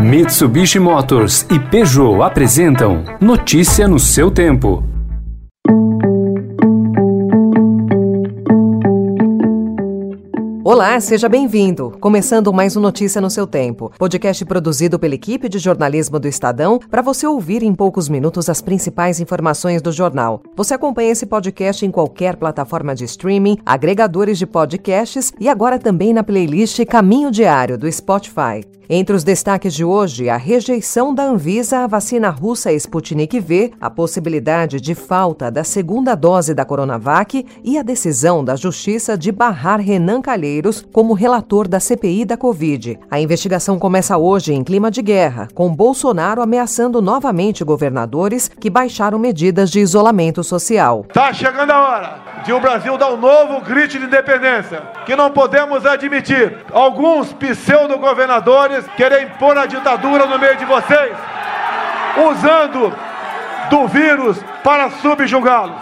Mitsubishi Motors e Peugeot apresentam Notícia no seu tempo. Olá, seja bem-vindo. Começando mais um Notícia no seu tempo, podcast produzido pela equipe de jornalismo do Estadão para você ouvir em poucos minutos as principais informações do jornal. Você acompanha esse podcast em qualquer plataforma de streaming, agregadores de podcasts e agora também na playlist Caminho Diário do Spotify. Entre os destaques de hoje, a rejeição da Anvisa à vacina russa Sputnik V, a possibilidade de falta da segunda dose da Coronavac e a decisão da Justiça de barrar Renan Calheiros como relator da CPI da Covid. A investigação começa hoje em clima de guerra, com Bolsonaro ameaçando novamente governadores que baixaram medidas de isolamento social. Está chegando a hora de o Brasil dar um novo grito de independência, que não podemos admitir. Alguns pseudo-governadores querer impor a ditadura no meio de vocês, usando do vírus para subjugá-los.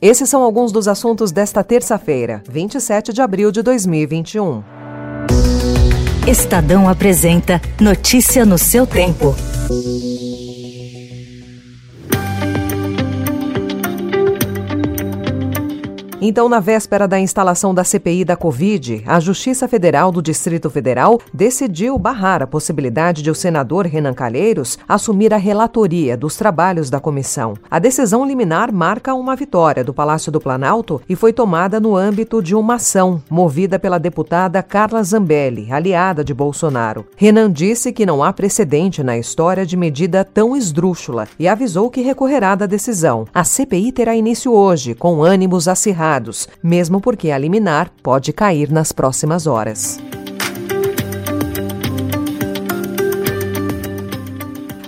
Esses são alguns dos assuntos desta terça-feira, 27 de abril de 2021. Estadão apresenta Notícia no seu tempo. Então, na véspera da instalação da CPI da Covid, a Justiça Federal do Distrito Federal decidiu barrar a possibilidade de o senador Renan Calheiros assumir a relatoria dos trabalhos da comissão. A decisão liminar marca uma vitória do Palácio do Planalto e foi tomada no âmbito de uma ação movida pela deputada Carla Zambelli, aliada de Bolsonaro. Renan disse que não há precedente na história de medida tão esdrúxula e avisou que recorrerá da decisão. A CPI terá início hoje, com ânimos acirrados mesmo porque a liminar pode cair nas próximas horas.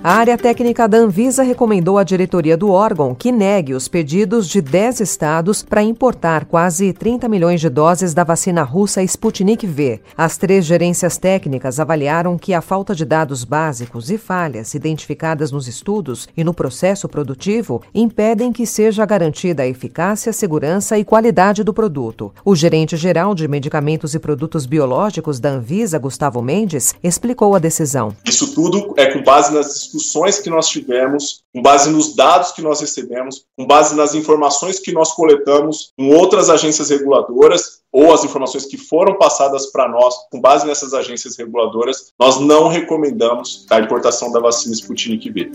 A área técnica da Anvisa recomendou à diretoria do órgão que negue os pedidos de 10 estados para importar quase 30 milhões de doses da vacina russa Sputnik V. As três gerências técnicas avaliaram que a falta de dados básicos e falhas identificadas nos estudos e no processo produtivo impedem que seja garantida a eficácia, segurança e qualidade do produto. O gerente geral de medicamentos e produtos biológicos da Anvisa, Gustavo Mendes, explicou a decisão. Isso tudo é com base nas discussões que nós tivemos, com base nos dados que nós recebemos, com base nas informações que nós coletamos com outras agências reguladoras ou as informações que foram passadas para nós, com base nessas agências reguladoras, nós não recomendamos a importação da vacina Sputnik V.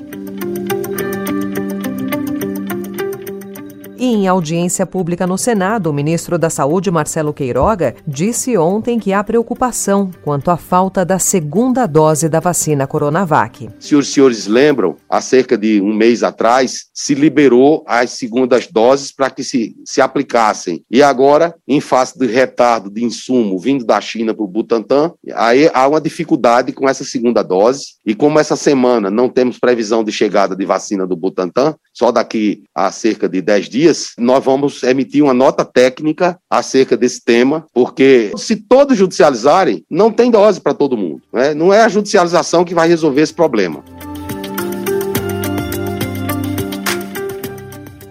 E em audiência pública no Senado, o ministro da Saúde, Marcelo Queiroga, disse ontem que há preocupação quanto à falta da segunda dose da vacina Coronavac. Se os senhores lembram, há cerca de um mês atrás, se liberou as segundas doses para que se, se aplicassem. E agora, em face do retardo de insumo vindo da China para o Butantan, aí há uma dificuldade com essa segunda dose. E como essa semana não temos previsão de chegada de vacina do Butantan, só daqui a cerca de 10 dias, dias, nós vamos emitir uma nota técnica acerca desse tema, porque se todos judicializarem, não tem dose para todo mundo. Né? Não é a judicialização que vai resolver esse problema.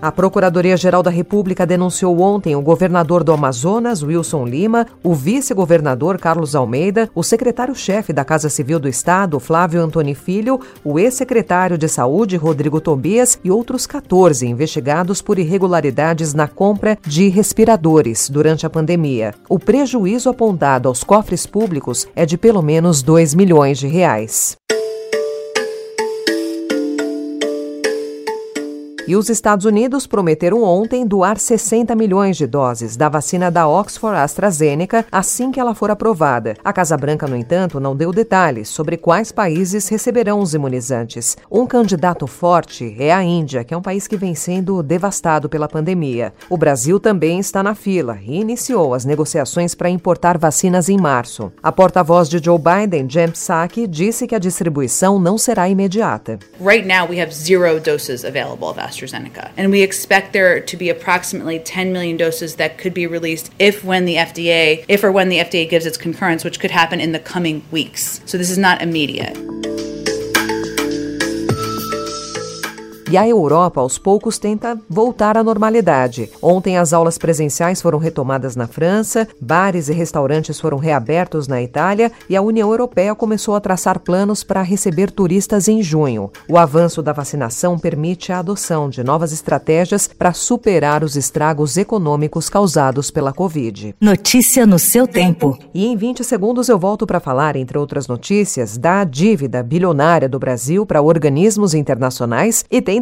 A Procuradoria-Geral da República denunciou ontem o governador do Amazonas, Wilson Lima, o vice-governador Carlos Almeida, o secretário-chefe da Casa Civil do Estado, Flávio Antoni Filho, o ex-secretário de Saúde, Rodrigo Tobias, e outros 14 investigados por irregularidades na compra de respiradores durante a pandemia. O prejuízo apontado aos cofres públicos é de pelo menos 2 milhões de reais. E os Estados Unidos prometeram ontem doar 60 milhões de doses da vacina da Oxford AstraZeneca assim que ela for aprovada. A Casa Branca, no entanto, não deu detalhes sobre quais países receberão os imunizantes. Um candidato forte é a Índia, que é um país que vem sendo devastado pela pandemia. O Brasil também está na fila e iniciou as negociações para importar vacinas em março. A porta-voz de Joe Biden, Jen Psaki, disse que a distribuição não será imediata. Right now we have zero doses available AstraZeneca. And we expect there to be approximately 10 million doses that could be released if when the FDA, if or when the FDA gives its concurrence, which could happen in the coming weeks. So this is not immediate. E a Europa aos poucos tenta voltar à normalidade. Ontem as aulas presenciais foram retomadas na França, bares e restaurantes foram reabertos na Itália e a União Europeia começou a traçar planos para receber turistas em junho. O avanço da vacinação permite a adoção de novas estratégias para superar os estragos econômicos causados pela Covid. Notícia no seu tempo. E em 20 segundos eu volto para falar, entre outras notícias, da dívida bilionária do Brasil para organismos internacionais e tem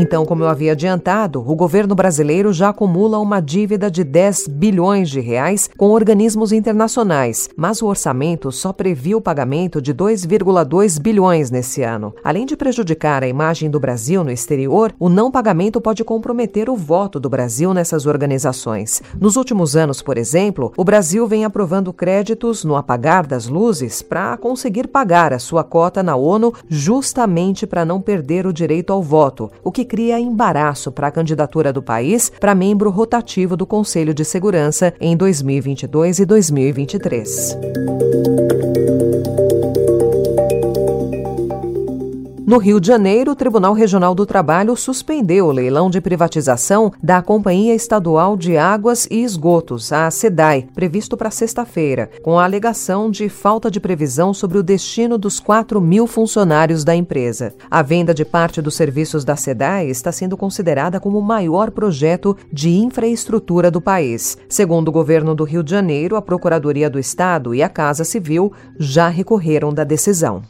Então, como eu havia adiantado, o governo brasileiro já acumula uma dívida de 10 bilhões de reais com organismos internacionais, mas o orçamento só previa o pagamento de 2,2 bilhões nesse ano. Além de prejudicar a imagem do Brasil no exterior, o não pagamento pode comprometer o voto do Brasil nessas organizações. Nos últimos anos, por exemplo, o Brasil vem aprovando créditos no apagar das luzes para conseguir pagar a sua cota na ONU, justamente para não perder o direito ao voto, o que cria embaraço para a candidatura do país para membro rotativo do Conselho de Segurança em 2022 e 2023. No Rio de Janeiro, o Tribunal Regional do Trabalho suspendeu o leilão de privatização da Companhia Estadual de Águas e Esgotos, a SEDAI, previsto para sexta-feira, com a alegação de falta de previsão sobre o destino dos 4 mil funcionários da empresa. A venda de parte dos serviços da SEDAI está sendo considerada como o maior projeto de infraestrutura do país. Segundo o governo do Rio de Janeiro, a Procuradoria do Estado e a Casa Civil já recorreram da decisão.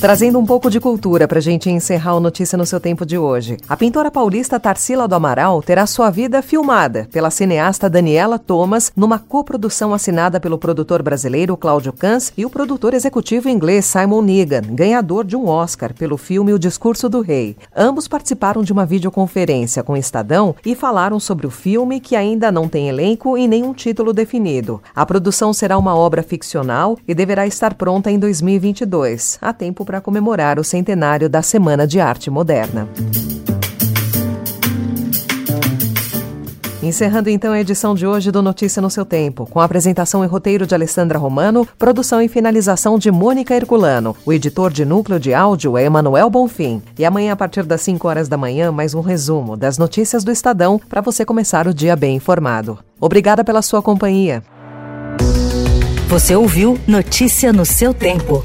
Trazendo um pouco de cultura para a gente encerrar o Notícia no seu tempo de hoje. A pintora paulista Tarsila do Amaral terá sua vida filmada pela cineasta Daniela Thomas numa coprodução assinada pelo produtor brasileiro Cláudio Cans e o produtor executivo inglês Simon Negan, ganhador de um Oscar pelo filme O Discurso do Rei. Ambos participaram de uma videoconferência com o Estadão e falaram sobre o filme que ainda não tem elenco e nenhum título definido. A produção será uma obra ficcional e deverá estar pronta em 2022, a tempo para comemorar o centenário da Semana de Arte Moderna. Encerrando então a edição de hoje do Notícia no seu Tempo, com a apresentação e roteiro de Alessandra Romano, produção e finalização de Mônica Herculano. O editor de núcleo de áudio é Emanuel Bonfim. E amanhã, a partir das 5 horas da manhã, mais um resumo das notícias do Estadão para você começar o dia bem informado. Obrigada pela sua companhia. Você ouviu Notícia no seu tempo.